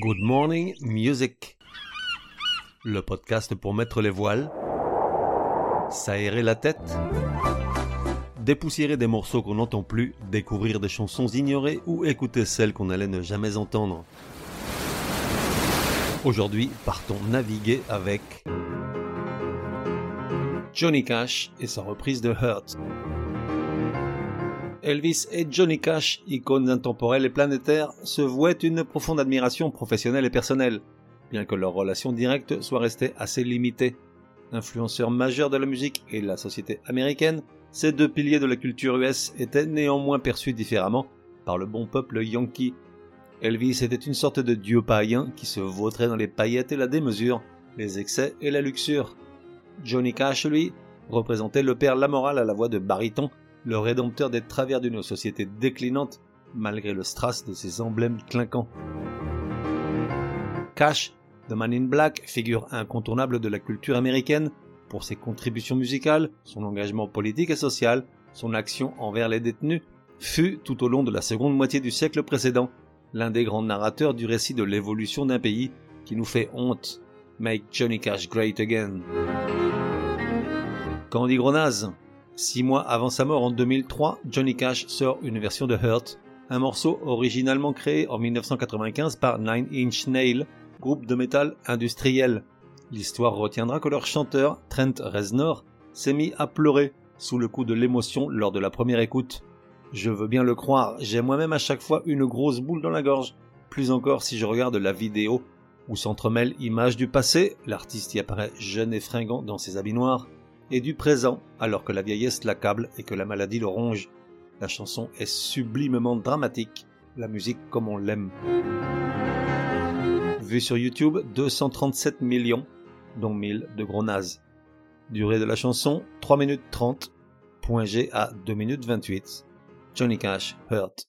Good Morning Music. Le podcast pour mettre les voiles, s'aérer la tête, dépoussiérer des morceaux qu'on n'entend plus, découvrir des chansons ignorées ou écouter celles qu'on allait ne jamais entendre. Aujourd'hui, partons naviguer avec Johnny Cash et sa reprise de Hurt. Elvis et Johnny Cash, icônes intemporelles et planétaires, se vouaient une profonde admiration professionnelle et personnelle, bien que leur relation directe soit restée assez limitée. Influenceurs majeurs de la musique et de la société américaine, ces deux piliers de la culture US étaient néanmoins perçus différemment par le bon peuple yankee. Elvis était une sorte de dieu païen qui se vautrait dans les paillettes et la démesure, les excès et la luxure. Johnny Cash, lui, représentait le père Lamoral à la voix de baryton le rédempteur des travers d'une société déclinante malgré le strass de ses emblèmes clinquants. Cash, The Man in Black, figure incontournable de la culture américaine pour ses contributions musicales, son engagement politique et social, son action envers les détenus, fut tout au long de la seconde moitié du siècle précédent l'un des grands narrateurs du récit de l'évolution d'un pays qui nous fait honte. Make Johnny Cash great again. Candy Gronaz, Six mois avant sa mort en 2003, Johnny Cash sort une version de Hurt, un morceau originalement créé en 1995 par Nine Inch Nails, groupe de métal industriel. L'histoire retiendra que leur chanteur, Trent Reznor, s'est mis à pleurer sous le coup de l'émotion lors de la première écoute. Je veux bien le croire, j'ai moi-même à chaque fois une grosse boule dans la gorge, plus encore si je regarde la vidéo où s'entremêlent images du passé, l'artiste y apparaît jeune et fringant dans ses habits noirs, et du présent alors que la vieillesse l'accable et que la maladie le ronge. La chanson est sublimement dramatique, la musique comme on l'aime. Vu sur YouTube, 237 millions, dont 1000 de gros nazes. Durée de la chanson, 3 minutes 30, point G à 2 minutes 28. Johnny Cash, Hurt.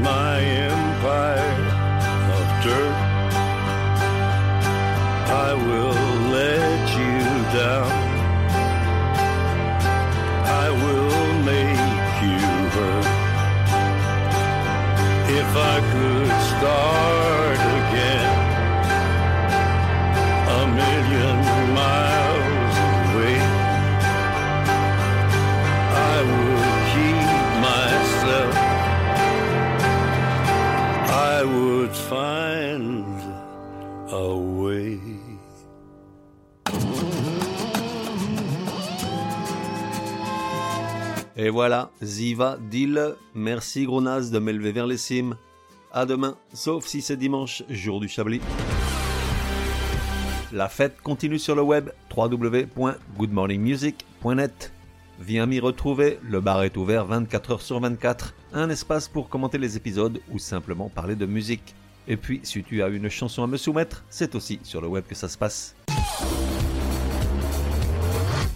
My empire of dirt, I will let you down. A way. Et voilà, Ziva Deal. Merci gros naze de m'élever vers les cimes. À demain, sauf si c'est dimanche, jour du Chablis. La fête continue sur le web www.goodmorningmusic.net. Viens m'y retrouver, le bar est ouvert 24 heures sur 24, un espace pour commenter les épisodes ou simplement parler de musique. Et puis, si tu as une chanson à me soumettre, c'est aussi sur le web que ça se passe.